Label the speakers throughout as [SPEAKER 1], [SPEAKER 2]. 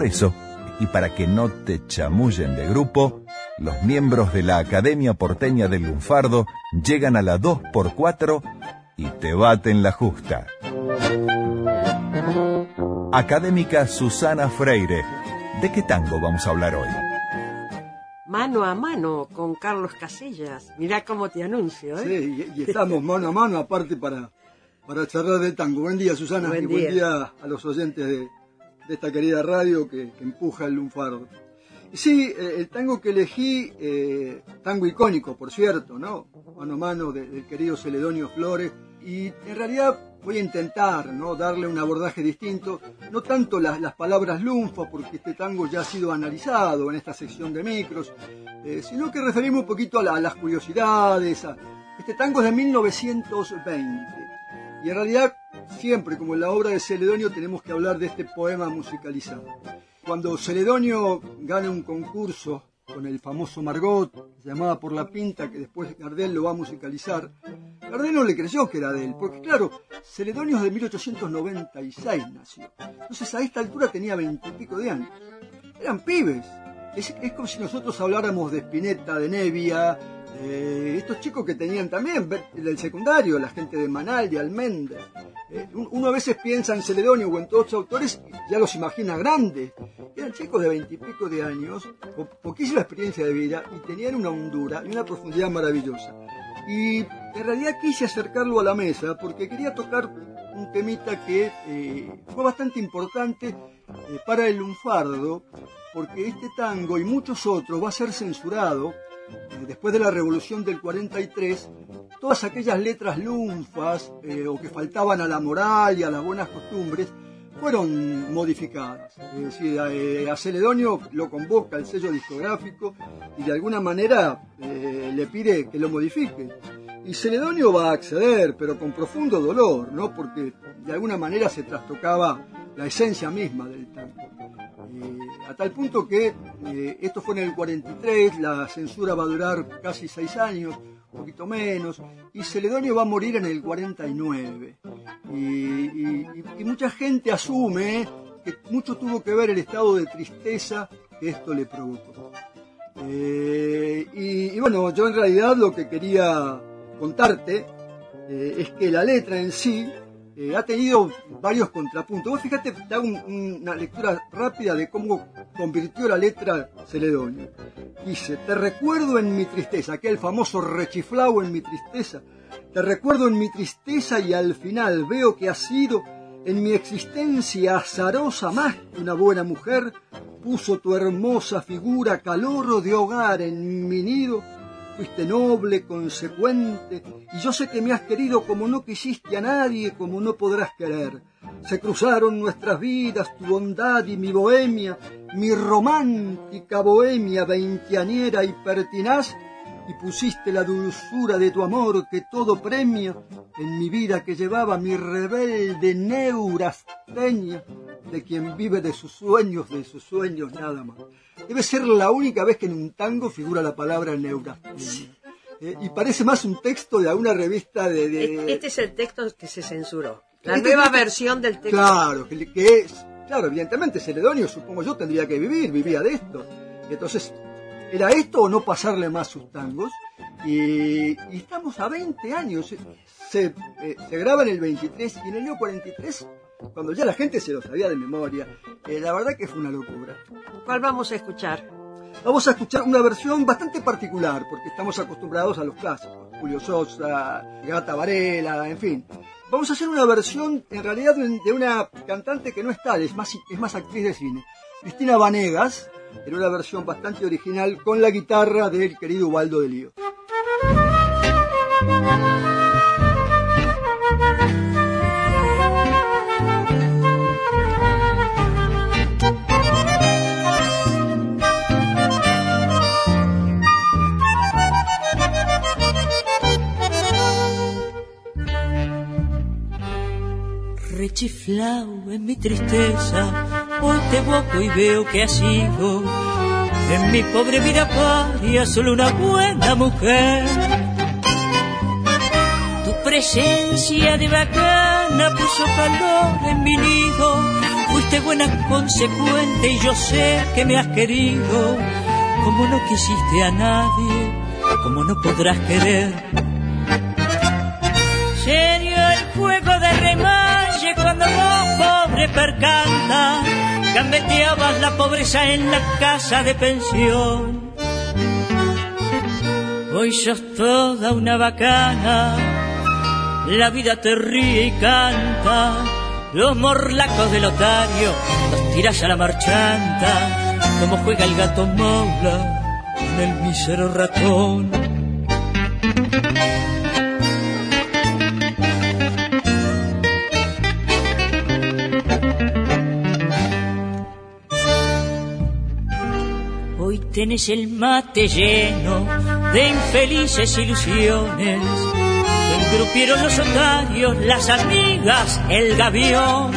[SPEAKER 1] Por eso, y para que no te chamullen de grupo, los miembros de la Academia Porteña del Lunfardo llegan a la 2x4 y te baten la justa. Académica Susana Freire, ¿de qué tango vamos a hablar hoy?
[SPEAKER 2] Mano a mano con Carlos Casillas. Mirá cómo te anuncio, ¿eh?
[SPEAKER 3] Sí, y, y estamos mano a mano aparte para, para charlar de tango. Buen día, Susana,
[SPEAKER 2] Buen
[SPEAKER 3] y buen
[SPEAKER 2] día.
[SPEAKER 3] día a los oyentes de, de esta querida radio que, empuja el lunfardo. Sí, eh, el tango que elegí, eh, tango icónico, por cierto, ¿no? Mano a mano de- del querido Celedonio Flores. Y en realidad voy a intentar, ¿no? Darle un abordaje distinto, no tanto las, palabras lunfa, porque este tango ya ha sido analizado en esta sección de micros, eh, sino que referimos un poquito a, la- a las curiosidades. este tango es de 1920. Y en realidad, siempre, como en la obra de Celedonio, tenemos que hablar de este poema musicalizado. Cuando Celedonio gana un concurso con el famoso Margot, llamada por la pinta, que después Gardel lo va a musicalizar, Gardel no le creyó que era de él, porque claro, Celedonio es de 1896 nació. Entonces a esta altura tenía veintipico de años. Eran pibes. Es, es como si nosotros habláramos de Spinetta, de Nevia, de estos chicos que tenían también del secundario, la gente de Manal, de Almendra. Eh, un- uno a veces piensa en Celedonio o en todos estos autores, ya los imagina grandes. Eran chicos de veintipico de años, con poquísima experiencia de vida, y tenían una hondura y una profundidad maravillosa. Y en realidad quise acercarlo a la mesa porque quería tocar un temita que eh, fue bastante importante eh, para el lunfardo, porque este tango y muchos otros va a ser censurado eh, después de la revolución del 43. Todas aquellas letras lunfas eh, o que faltaban a la moral y a las buenas costumbres fueron modificadas. Es decir, eh, a Celedonio lo convoca el sello discográfico y de alguna manera eh, le pide que lo modifique. Y Celedonio va a acceder, pero con profundo dolor, ¿no? Porque de alguna manera se trastocaba la esencia misma del tango. Eh, a tal punto que eh, esto fue en el 43, la censura va a durar casi seis años, un poquito menos, y Celedonio va a morir en el 49. Y, y- mucha gente asume que mucho tuvo que ver el estado de tristeza que esto le provocó. Eh, y, y bueno, yo en realidad lo que quería contarte es que la letra en sí eh, ha tenido varios contrapuntos. Vos fíjate, un- una lectura rápida de cómo convirtió la letra Celedonio. Dice, te recuerdo en mi tristeza, aquel famoso rechiflao en mi tristeza. Te recuerdo en mi tristeza y al final veo que has sido en mi existencia azarosa más que una buena mujer. Puso tu hermosa figura calor de hogar en mi nido fuiste noble, consecuente, y yo sé que me has querido como no quisiste a nadie, como no podrás querer. Se cruzaron nuestras vidas, tu bondad y mi bohemia, mi romántica bohemia veinteañera y pertinaz, y pusiste la dulzura de tu amor que todo premia en mi vida que llevaba mi rebelde neurasteña, de quien vive de sus sueños, de sus sueños nada más. Debe ser la única vez que en un tango figura la palabra neurasteña. Eh, y parece más un texto de alguna revista de... de-
[SPEAKER 2] Este es el texto que se censuró. La
[SPEAKER 3] Este
[SPEAKER 2] nueva versión del texto.
[SPEAKER 3] Claro, que, que es... Claro, evidentemente Celedonio, supongo yo, tendría que vivir, vivía de esto. Entonces, ¿era esto o no pasarle más sus tangos? Y, y estamos a 20 años. Se, eh, se graba en el 23 y en el año 43, cuando ya la gente se lo sabía de memoria, eh, la verdad que fue una locura.
[SPEAKER 2] ¿Cuál vamos a escuchar?
[SPEAKER 3] Vamos a escuchar una versión bastante particular, porque estamos acostumbrados a los clásicos. Julio Sosa, Gata Varela, en fin. Vamos a hacer una versión, en realidad, de una cantante que no es tal, es más, es más actriz de cine. Cristina Vanegas, en una versión bastante original, con la guitarra del querido Ubaldo de Lío.
[SPEAKER 4] Rechiflao en mi tristeza, hoy te y veo que has sido en mi pobre vida paria solo una buena mujer. Tu presencia de bacana puso calor en mi nido, fuiste buena consecuente y yo sé que me has querido, como no quisiste a nadie, como no podrás querer. Serio el juego de remalle cuando vos pobre percanta gambeteabas la pobreza en la casa de pensión. Hoy sos toda una bacana, la vida te ríe y canta, los morlacos del otario los tiras a la marchanta, como juega el gato mola con el mísero ratón. Tienes el mate lleno de infelices ilusiones. Engrupieron los otarios, las amigas, el gavión.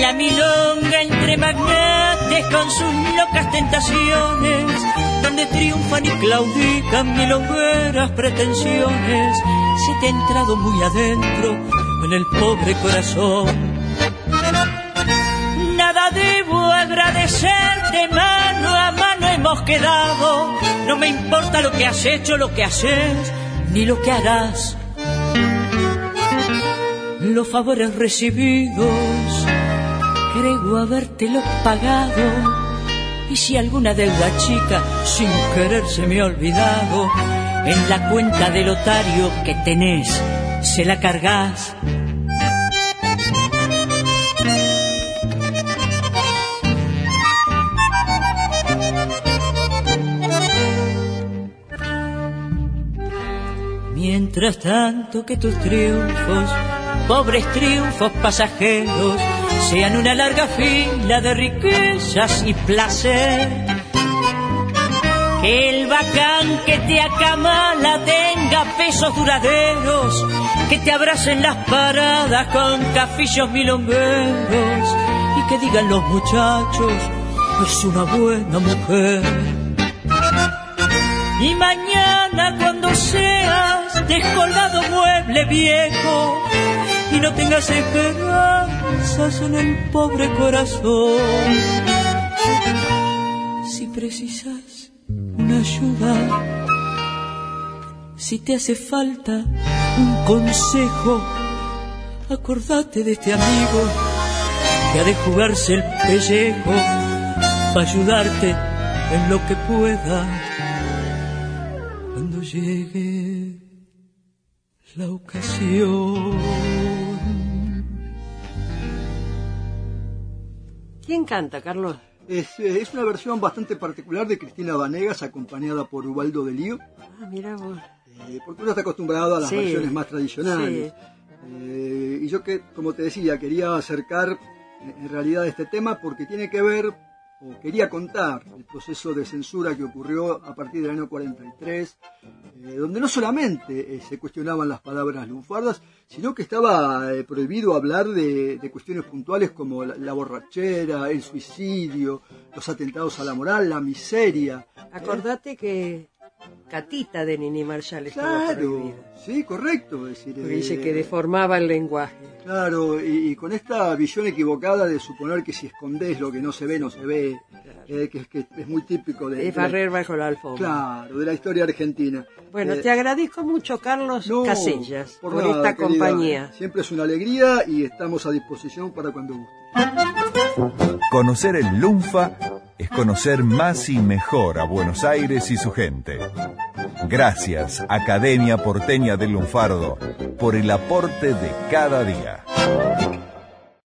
[SPEAKER 4] La milonga entre magnates con sus locas tentaciones, donde triunfan y claudican milongueras pretensiones. Se te ha entrado muy adentro en el pobre corazón. Debo agradecerte más hemos quedado. No me importa lo que has hecho, lo que haces, ni lo que harás. Los favores recibidos, creo habértelos pagado. Y si alguna deuda chica sin querer se me ha olvidado, en la cuenta del otario que tenés, se la cargas Mientras tanto que tus triunfos, pobres triunfos pasajeros, sean una larga fila de riquezas y placer. Que el bacán que te acamala tenga pesos duraderos, que te abracen las paradas con cafillos milongueros y que digan los muchachos, es una buena mujer. Y mañana cuando seas descolgado mueble viejo y no tengas esperanzas en el pobre corazón, si precisas una ayuda, si te hace falta un consejo, acordate de este amigo que ha de jugarse el pellejo para ayudarte en lo que pueda llegue la ocasión.
[SPEAKER 2] ¿Quién canta, Carlos?
[SPEAKER 3] Es, eh, es, una versión bastante particular de Cristina Vanegas, acompañada por Ubaldo de Lío.
[SPEAKER 2] Ah, mira vos.
[SPEAKER 3] Eh, porque uno está acostumbrado a las versiones más tradicionales. Eh, y yo que, como te decía, quería acercar en realidad este tema porque tiene que ver o quería contar el proceso de censura que ocurrió a partir del año 43, eh, donde no solamente eh, se cuestionaban las palabras lunfardas, sino que estaba eh, prohibido hablar de, cuestiones puntuales como la, borrachera, el suicidio, los atentados a la moral, la miseria.
[SPEAKER 2] Acordate que Catita de Nini Marshall estaba
[SPEAKER 3] claro, Sí, correcto.
[SPEAKER 2] decir, dice que deformaba el lenguaje.
[SPEAKER 3] Claro, y, con esta visión equivocada de suponer que si escondes lo que no se ve, no se ve, eh, que, que, es muy típico de...
[SPEAKER 2] Es barrer bajo la alfombra.
[SPEAKER 3] Claro, de la historia argentina.
[SPEAKER 2] Bueno, eh, te agradezco mucho, Carlos Casellas, por, esta compañía.
[SPEAKER 3] Siempre es una alegría y estamos a disposición para cuando guste.
[SPEAKER 1] Conocer el Lunfa es conocer más y mejor a Buenos Aires y su gente. Gracias, Academia Porteña del Lunfardo, por el aporte de cada día.